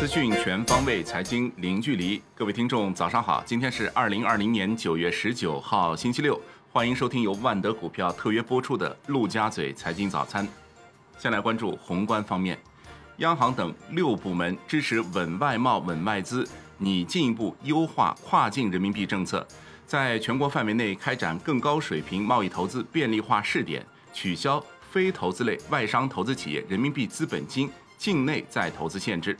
资讯全方位，财经零距离。各位听众，早上好！今天是二零二零年九月十九号，星期六。欢迎收听由万德股票特约播出的陆家嘴财经早餐。先来关注宏观方面，央行等六部门支持稳外贸、稳外资，拟进一步优化跨境人民币政策，在全国范围内开展更高水平贸易投资便利化试点，取消非投资类外商投资企业人民币资本金境内再投资限制。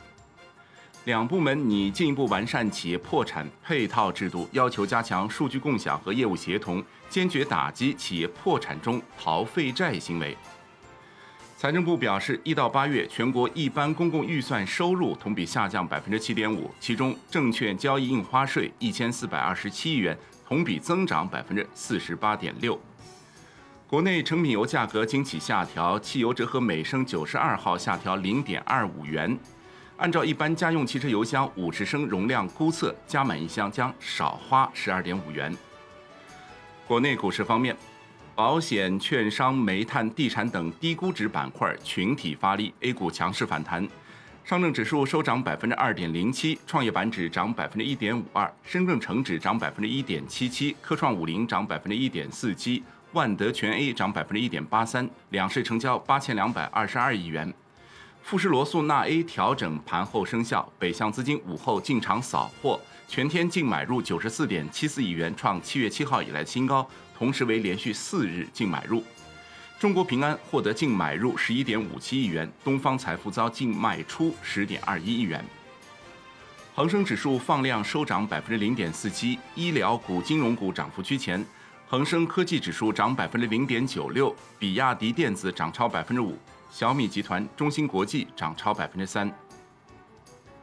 两部门拟进一步完善企业破产配套制度，要求加强数据共享和业务协同，坚决打击企业破产中逃废债行为。财政部表示，一到八月，全国一般公共预算收入同比下降百分之七点五，其中证券交易印花税一千四百二十七亿元，同比增长百分之四十八点六。国内成品油价格今起下调，汽油折合每升九十二号下调零点二五元。按照一般家用汽车油箱五十升容量估测，加满一箱将少花十二点五元。国内股市方面，保险、券商、煤炭、地产等低估值板块群体发力，A 股强势反弹。上证指数收涨百分之二点零七，创业板指涨百分之一点五二，深证成指涨百分之一点七七，科创五零涨百分之一点四七，万德全 A 涨百分之一点八三，两市成交八千两百二十二亿元。富士罗素纳 A 调整盘后生效，北向资金午后进场扫货，全天净买入九十四点七四亿元，创七月七号以来新高，同时为连续四日净买入。中国平安获得净买入十一点五七亿元，东方财富遭净卖出十点二一亿元。恒生指数放量收涨百分之零点四七，医疗股、金融股涨幅居前。恒生科技指数涨百分之零点九六，比亚迪电子涨超百分之五。小米集团、中芯国际涨超百分之三。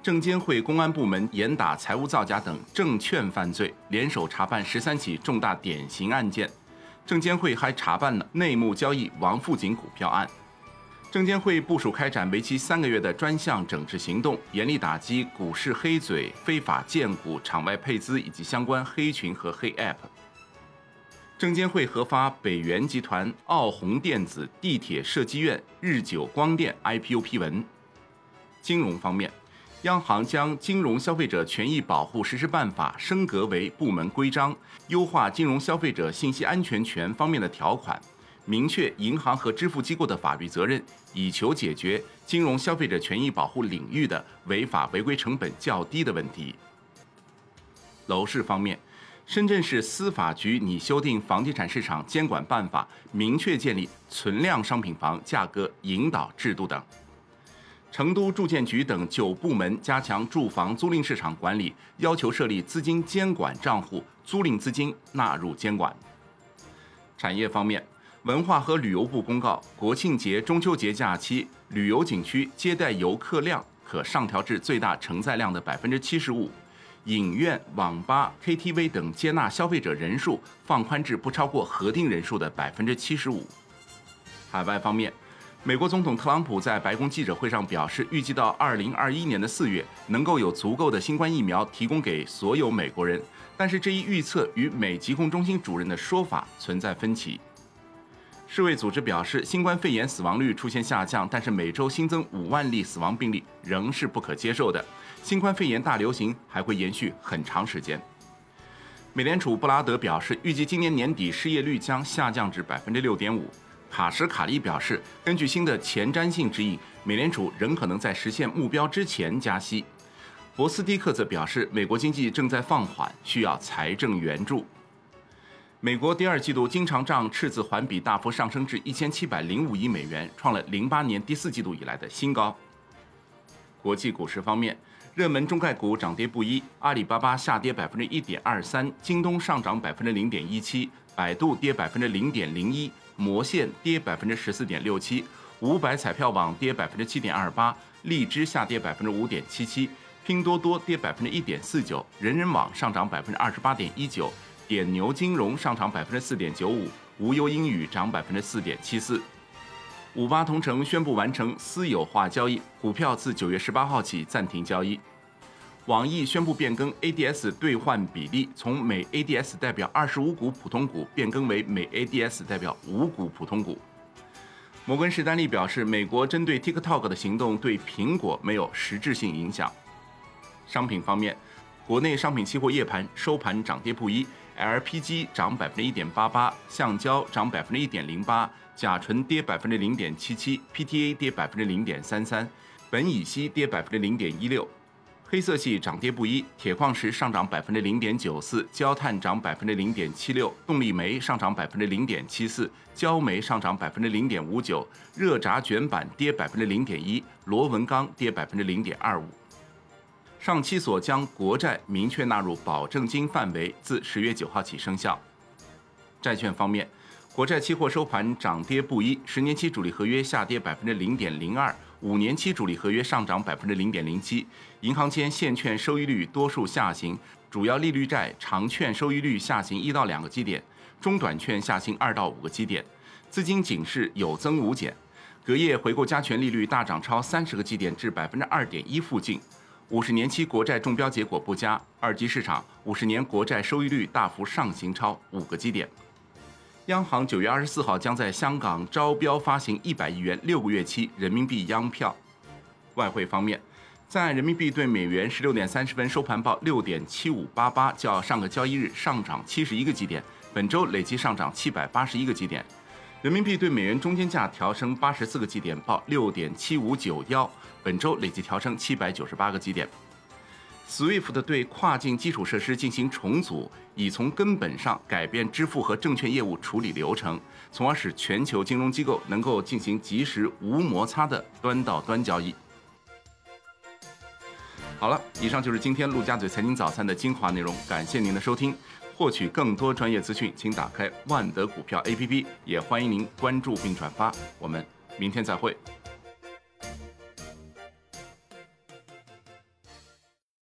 证监会、公安部门严打财务造假等证券犯罪，联手查办十三起重大典型案件。证监会还查办了内幕交易王富锦股票案。证监会部署开展为期三个月的专项整治行动，严厉打击股市黑嘴、非法荐股、场外配资以及相关黑群和黑 App。证监会核发北元集团、奥宏电子、地铁设计院、日久光电 IPO 批文。金融方面，央行将《金融消费者权益保护实施办法》升格为部门规章，优化金融消费者信息安全权方面的条款，明确银行和支付机构的法律责任，以求解决金融消费者权益保护领域的违法违规成本较低的问题。楼市方面。深圳市司法局拟修订房地产市场监管办法，明确建立存量商品房价格引导制度等。成都住建局等九部门加强住房租赁市场管理，要求设立资金监管账户，租赁资金纳入监管。产业方面，文化和旅游部公告，国庆节、中秋节假期旅游景区接待游客量可上调至最大承载量的百分之七十五。影院、网吧、KTV 等接纳消费者人数放宽至不超过核定人数的百分之七十五。海外方面，美国总统特朗普在白宫记者会上表示，预计到二零二一年的四月能够有足够的新冠疫苗提供给所有美国人，但是这一预测与美疾控中心主任的说法存在分歧。世卫组织表示，新冠肺炎死亡率出现下降，但是每周新增五万例死亡病例仍是不可接受的。新冠肺炎大流行还会延续很长时间。美联储布拉德表示，预计今年年底失业率将下降至百分之六点五。卡什卡利表示，根据新的前瞻性指引，美联储仍可能在实现目标之前加息。博斯蒂克则表示，美国经济正在放缓，需要财政援助。美国第二季度经常账赤字环比大幅上升至一千七百零五亿美元，创了零八年第四季度以来的新高。国际股市方面，热门中概股涨跌不一，阿里巴巴下跌百分之一点二三，京东上涨百分之零点一七，百度跌百分之零点零一，魔线跌百分之十四点六七，五百彩票网跌百分之七点二八，荔枝下跌百分之五点七七，拼多多跌百分之一点四九，人人网上涨百分之二十八点一九。点牛金融上涨百分之四点九五，无忧英语涨百分之四点七四。五八同城宣布完成私有化交易，股票自九月十八号起暂停交易。网易宣布变更 ADS 兑换比例，从每 ADS 代表二十五股普通股变更为每 ADS 代表五股普通股。摩根士丹利表示，美国针对 TikTok 的行动对苹果没有实质性影响。商品方面，国内商品期货夜盘收盘涨跌不一，LPG 涨百分之一点八八，橡胶涨百分之一点零八，甲醇跌百分之零点七七，PTA 跌百分之零点三三，苯乙烯跌百分之零点一六。黑色系涨跌不一，铁矿石上涨百分之零点九四，焦炭涨百分之零点七六，动力煤上涨百分之零点七四，焦煤上涨百分之零点五九，热轧卷板跌百分之零点一，螺纹钢跌百分之零点二五。上期所将国债明确纳入保证金范围，自十月九号起生效。债券方面，国债期货收盘涨跌不一，十年期主力合约下跌百分之零点零二。五年期主力合约上涨百分之零点零七，银行间现券收益率多数下行，主要利率债长券收益率下行一到两个基点，中短券下行二到五个基点，资金警示有增无减。隔夜回购加权利率大涨超三十个基点至百分之二点一附近，五十年期国债中标结果不佳，二级市场五十年国债收益率大幅上行超五个基点。央行九月二十四号将在香港招标发行一百亿元六个月期人民币央票。外汇方面，在人民币对美元十六点三十分收盘报六点七五八八，较上个交易日上涨七十一个基点，本周累计上涨七百八十一个基点。人民币对美元中间价调升八十四个基点，报六点七五九幺，本周累计调升七百九十八个基点。SWIFT 对跨境基础设施进行重组，以从根本上改变支付和证券业务处理流程，从而使全球金融机构能够进行及时无摩擦的端到端交易。好了，以上就是今天陆家嘴财经早餐的精华内容，感谢您的收听。获取更多专业资讯，请打开万德股票 APP，也欢迎您关注并转发。我们明天再会。